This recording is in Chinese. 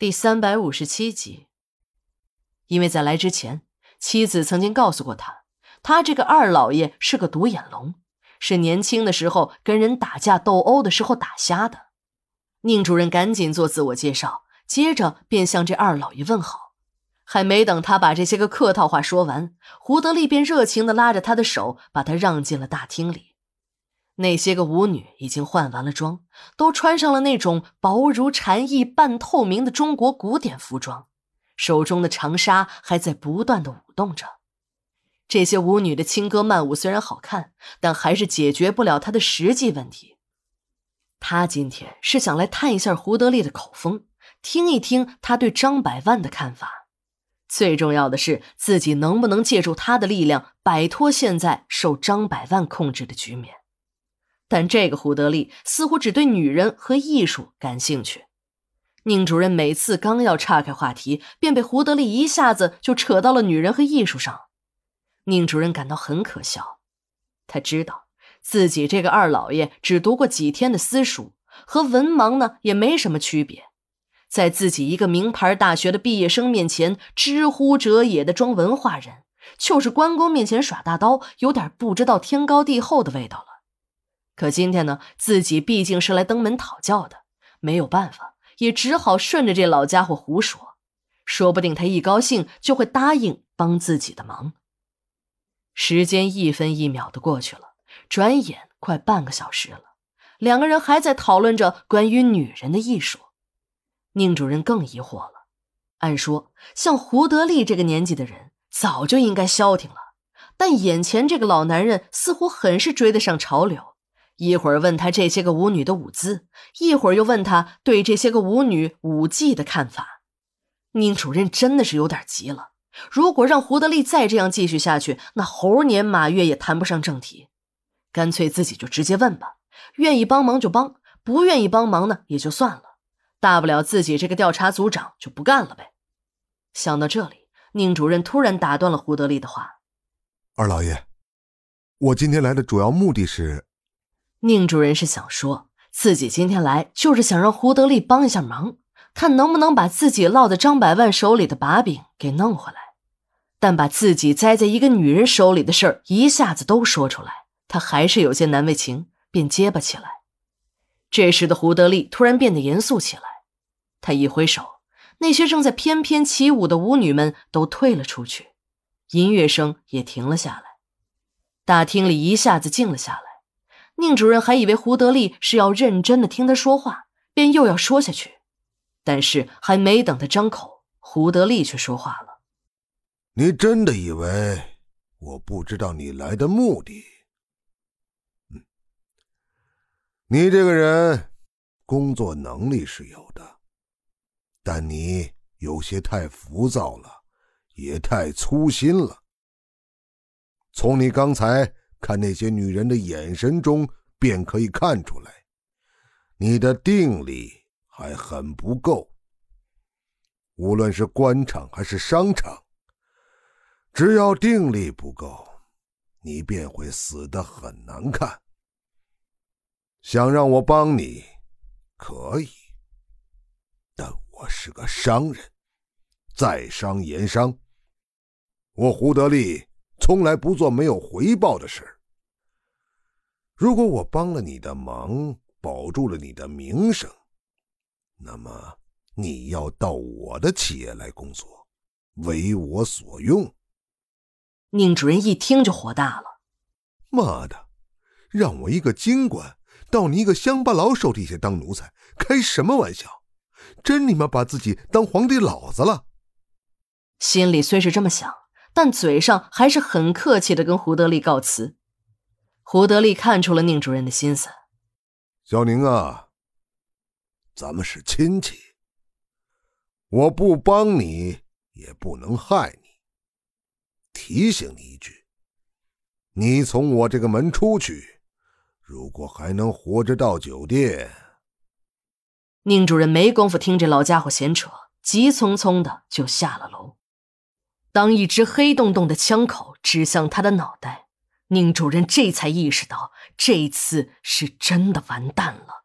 第三百五十七集，因为在来之前，妻子曾经告诉过他，他这个二老爷是个独眼龙，是年轻的时候跟人打架斗殴的时候打瞎的。宁主任赶紧做自我介绍，接着便向这二老爷问好。还没等他把这些个客套话说完，胡德利便热情的拉着他的手，把他让进了大厅里。那些个舞女已经换完了妆，都穿上了那种薄如蝉翼、半透明的中国古典服装，手中的长纱还在不断的舞动着。这些舞女的轻歌曼舞虽然好看，但还是解决不了他的实际问题。他今天是想来探一下胡德利的口风，听一听他对张百万的看法。最重要的是，自己能不能借助他的力量，摆脱现在受张百万控制的局面。但这个胡德利似乎只对女人和艺术感兴趣。宁主任每次刚要岔开话题，便被胡德利一下子就扯到了女人和艺术上。宁主任感到很可笑，他知道自己这个二老爷只读过几天的私塾，和文盲呢也没什么区别，在自己一个名牌大学的毕业生面前知乎者也的装文化人，就是关公面前耍大刀，有点不知道天高地厚的味道了。可今天呢，自己毕竟是来登门讨教的，没有办法，也只好顺着这老家伙胡说。说不定他一高兴就会答应帮自己的忙。时间一分一秒的过去了，转眼快半个小时了，两个人还在讨论着关于女人的艺术。宁主任更疑惑了。按说，像胡德利这个年纪的人，早就应该消停了，但眼前这个老男人似乎很是追得上潮流。一会儿问他这些个舞女的舞姿，一会儿又问他对这些个舞女舞技的看法。宁主任真的是有点急了。如果让胡德利再这样继续下去，那猴年马月也谈不上正题。干脆自己就直接问吧，愿意帮忙就帮，不愿意帮忙呢也就算了。大不了自己这个调查组长就不干了呗。想到这里，宁主任突然打断了胡德利的话：“二老爷，我今天来的主要目的是……”宁主任是想说，自己今天来就是想让胡德利帮一下忙，看能不能把自己落在张百万手里的把柄给弄回来。但把自己栽在一个女人手里的事儿一下子都说出来，他还是有些难为情，便结巴起来。这时的胡德利突然变得严肃起来，他一挥手，那些正在翩翩起舞的舞女们都退了出去，音乐声也停了下来，大厅里一下子静了下来。宁主任还以为胡德利是要认真的听他说话，便又要说下去，但是还没等他张口，胡德利却说话了：“你真的以为我不知道你来的目的？嗯，你这个人工作能力是有的，但你有些太浮躁了，也太粗心了。从你刚才……”看那些女人的眼神中，便可以看出来，你的定力还很不够。无论是官场还是商场，只要定力不够，你便会死得很难看。想让我帮你，可以，但我是个商人，在商言商，我胡德利。从来不做没有回报的事如果我帮了你的忙，保住了你的名声，那么你要到我的企业来工作，为我所用。宁主任一听就火大了：“妈的，让我一个京官到你一个乡巴佬手底下当奴才，开什么玩笑？真你妈把自己当皇帝老子了？”心里虽是这么想。但嘴上还是很客气的跟胡德利告辞。胡德利看出了宁主任的心思，小宁啊，咱们是亲戚，我不帮你也不能害你。提醒你一句，你从我这个门出去，如果还能活着到酒店，宁主任没工夫听这老家伙闲扯，急匆匆的就下了楼。当一只黑洞洞的枪口指向他的脑袋，宁主任这才意识到，这次是真的完蛋了。